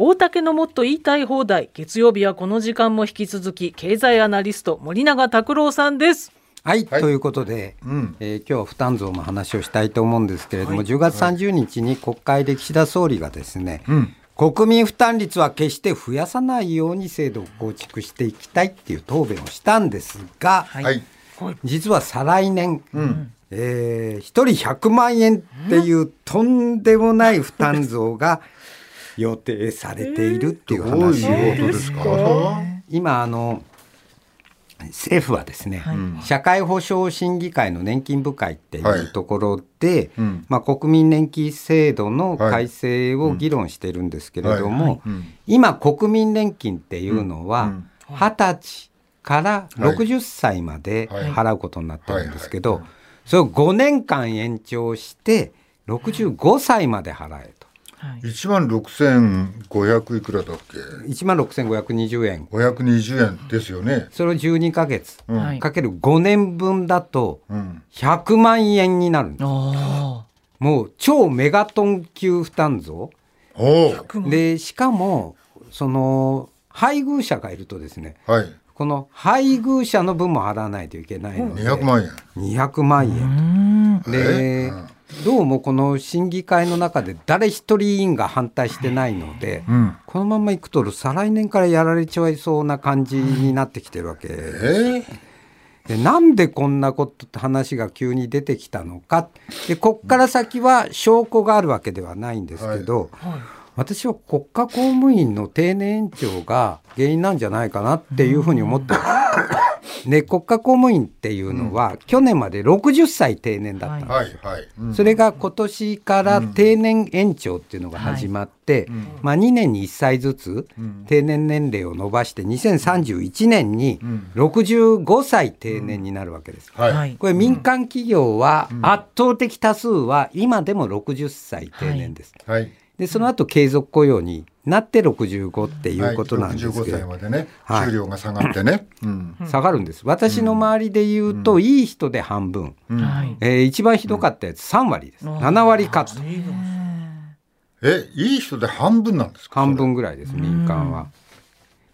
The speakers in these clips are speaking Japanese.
大竹のもっと言いたい放題。月曜日はこの時間も引き続き経済アナリスト森永卓郎さんです。はい、はい。ということで、うん。えー今日は負担増の話をしたいと思うんですけれども、はい。10月30日に国会で岸田総理がですね、うん。国民負担率は決して増やさないように制度を構築していきたいっていう答弁をしたんですが、はい。はい。実は再来年、うん。えー、1人100万円っていうとんでもない負担増が予定されているっていう話いうことですか？今あの政府はですね、はい社会保障審議会の年金部会っていうところで、うん。まあ、国民年金制度の改正を議論してるんですけれども、はい。はい。うん。今国民年金っていうのはうん。二十歳から60歳まではい。払うことになってるんですけど、はい。はそれを5年間延長して65歳まで払えと。はい1万6500いくらだっけ？1万6520円。520円ですよね。それを12ヶ月。うん。はい。かける5年分だとうん。100万円になるんです。あもう超メガトン級負担増。おおーでしかもその配偶者がいるとですねはい。この配偶者の分も払わないといけないので200万円。200万う円ん。でえうんどうもこの審議会の中で誰一人委員が反対してないのでうん。このままいくと再来年からやられちゃいそうな感じになってきてるわけえ。でなんでこんなこと話が急に出てきたのかでこっから先は証拠があるわけではないんですけど、私は国家公務員の定年延長が原因なんじゃないかなっていうふうに思ってる。で国家公務員っていうのは、去年まで60歳定年だったんです、はい。はいうん。それが今年から定年延長っていうのが始まって、まあ、2年に1歳ずつん。定年年齢を伸ばして2031年にん。65歳定年になるわけです。これ民間企業は圧倒的多数は今でも60歳定年です。はいでその後継続雇用になって65っていうことなんですけはい、65歳ど、までね、はい。給料が下がってね、うん。下がるんです。私の周りで言うと、いい人で半分、うん。はい。えー一番ひどかったやつ3割です、7割カット。えいい人で半分なんですか？半分ぐらいです民間は。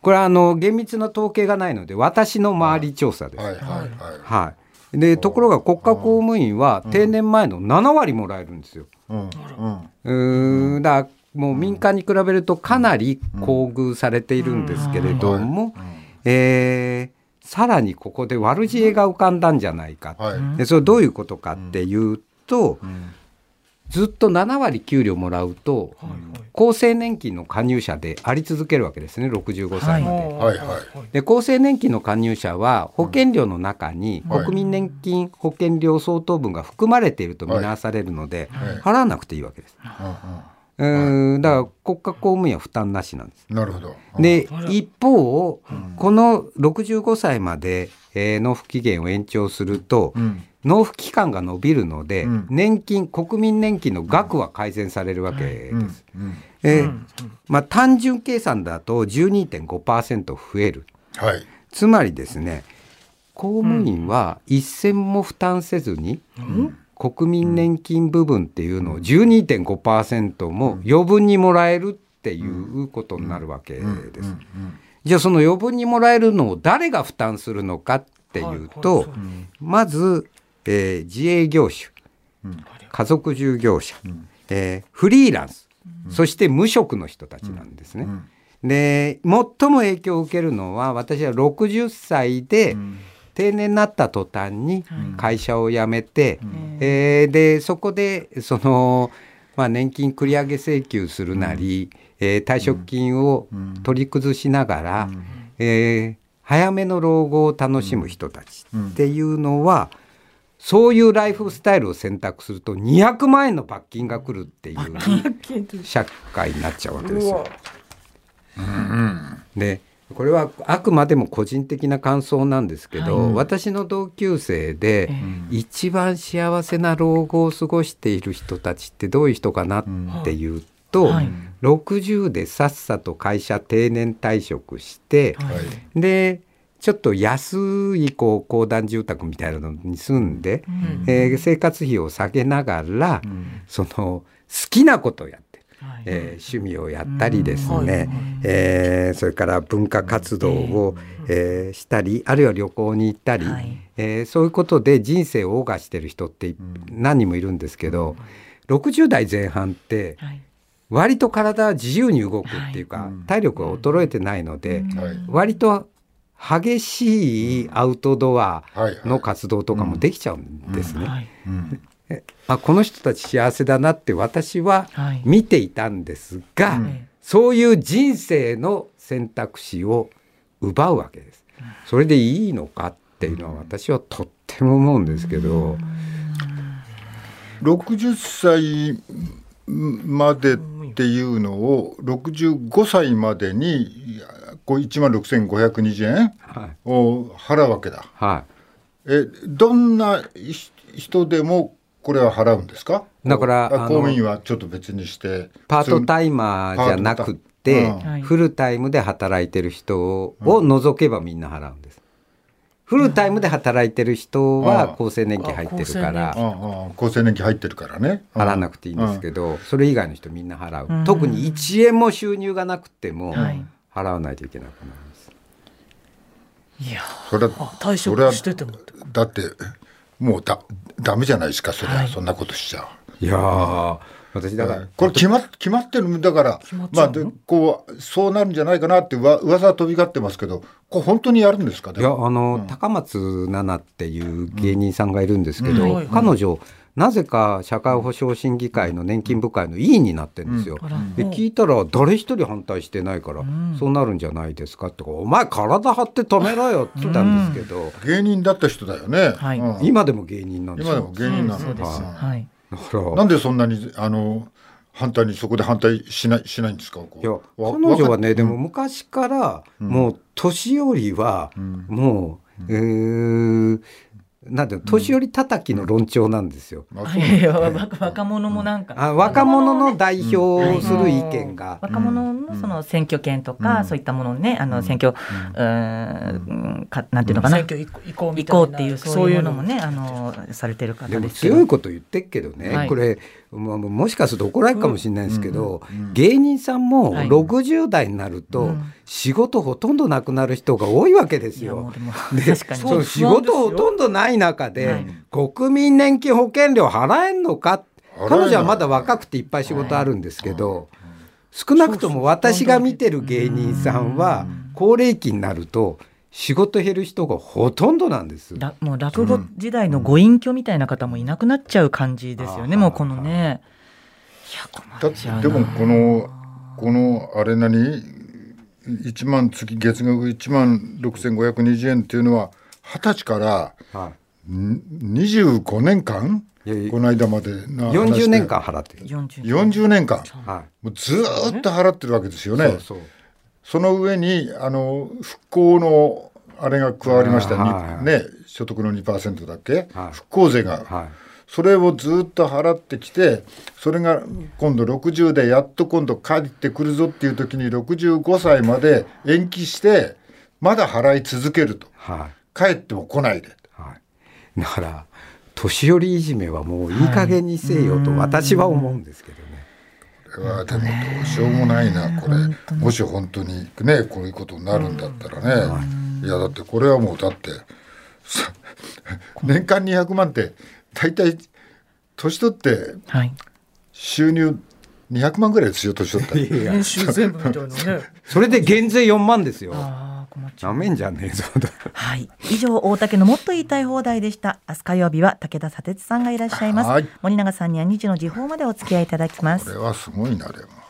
これはあの厳密な統計がないので私の周り調査です。はいはい。はい。はい、でところが国家公務員は定年前の7割もらえるんですよ。うん。うん。うーん。だもう民間に比べるとかなり厚遇されているんですけれども、えーさらにここで悪知恵が浮かんだんじゃないか、はい、でそれどういうことかっていうと、ずっと7割給料もらうと、厚生年金の加入者であり続けるわけですね65歳まで。はい。はい。で厚生年金の加入者は保険料の中にはい。国民年金保険料相当分が含まれていると見なされるので、はい。払わなくていいわけです。うーん。だから国家公務員は負担なしなんです。うんなるほど。で一方、この65歳まで、えー納付期限を延長すると、うん納付期間が伸びるので、うん。年金国民年金の額は改善されるわけです。まあ、単純計算だと12.5%増える。はい。つまりですね公務員は一銭も負担せずに、国民年金部分っていうのを12.5%も余分にもらえるっていうことになるわけです。じゃあその余分にもらえるのを誰が負担するのかっていうと、まず、えー自営業種、家族従業者、えーフリーランス、そして無職の人たちなんですね。で最も影響を受けるのは私は60歳で定年になった途端に会社を辞めて、えーでそこでその、まあ、年金繰り上げ請求するなり、えー退職金を取り崩しながら、えー早めの老後を楽しむ人たちっていうのは、そういうライフスタイルを選択すると200万円の罰金が来るっていう社会になっちゃうわけですよ。でこれはあくまでも個人的な感想なんですけど、私の同級生で一番幸せな老後を過ごしている人たちってどういう人かなっていうと、はい。60でさっさと会社定年退職して、はい。でちょっと安いこう公団住宅みたいなのに住んで、えー生活費を下げながら、その好きなことをやってる。はい。えー趣味をやったりですね、うん。はいえーそれから文化活動を、えーしたりあるいは旅行に行ったり、はい。えーそういうことで人生を謳歌してる人って何人もいるんですけど、60代前半ってはい。割と体は自由に動くっていうか、はい。うん体力が衰えてないので、はい。割と激しいアウトドアはいの活動とかもできちゃうんですね。あこの人たち幸せだなって私ははい。見ていたんですが、うんそういう人生の選択肢を奪うわけです。それでいいのかっていうのは私はとっても思うんですけど、60歳までっていうのを65歳までにこう1万6520円？はい。を払うわけだ。はえどんなひ人でもこれは払うんですか？だから公務員はちょっと別にしてい、パートタイマーじゃなくって、パートタイフルタイムで働いてる人を除けばみんな払うんです。フルタイムで働いてる人は厚生年金入ってるから厚生年金入ってるからね。払わなくていいんですけど、それ以外の人みんな払う、うん。特に1円も収入がなくてもはい払わないといけなくなります。いやそれはあ退職しててもだってもうだダメじゃないですかそれは、はい。そんなことしちゃ。う。いやー私だから、これ決ま決まってるんだから決まあでこうそうなるんじゃないかなってうわ噂は飛び交ってますけどこれ本当にやるんですかいやあの、うん。高松菜奈っていう芸人さんがいるんですけど、うん。はいはい。彼女なぜか社会保障審議会の年金部会の委員になってるんですよ。で聞いたら誰一人反対してないから、ん。そうなるんじゃないですかとか「お前体張って止めろよ」って言ったんですけど、芸人だった人だよね、はい。うん。今でも芸人なんです今でよも芸人なの、そうですうんはい。だからなんでそんなにあの反対にそこで反対しないしないんですかいやわ彼女はね、でも昔からもう年寄りはん。もう、えーなんて年寄り叩きの論調なんですよ。若若者もなんか、あ若者の代表をする意見が、若者のその選挙権とか、うん。そういったものをねあの選挙、うーんかなんていうのかな、選挙移行移行み行たいな。こうっていうそういうのもねあのされてる方で強いこと言ってっけどね、はい。これももしかすると怒られるかもしれないですけど、うん芸人さんもはい。60代になるとうん。仕事ほとんどなくなる人が多いわけですよ。で その仕事ほとんどない中で、はい。国民年金保険料払えんのか？彼女はまだ若くていっぱい仕事あるんですけど、少なくとも私が見てる芸人さんは高齢期になると仕事減る人がほとんどなんです。らもう落語時代のご隠居みたいな方もいなくなっちゃう感じですよね、うん。もうこのね。いや困だっちゃうな。でもこのこのあれ何1万月月額1万6520円っていうのは二十歳からはん25年間？この間までな話で40年間払ってる。40 40年。間。はもうずーっと払ってるわけですよい、ね。そうそうその上にあの復興のあれが加わりました、はいにね所得の2%だっけ、はい。復興税が、はい。それをずっと払ってきてそれが今度60でやっと今度帰ってくるぞっていう時に65歳まで延期してまだ払い続けると。はい。帰っても来ないで。はい、だから年寄りいじめはもういい加減にせよと私は思うんですけどはでもどうしようもないなこれ。もし本当にねこういうことになるんだったらね。いやだってこれはもうだってさ年間200万って大体年取ってはい。収入200万ぐらいですよ年取ったら。いやいや。編集全部みたいなね。それで減税4万ですよ。なめんじゃねえぞ。はい。以上、大竹のもっと言いたい放題でした。明日火曜日は武田砂鉄さんがいらっしゃいます。はい森永さんには2時の時報までお付き合いいただきますこ。れはすごいなでも。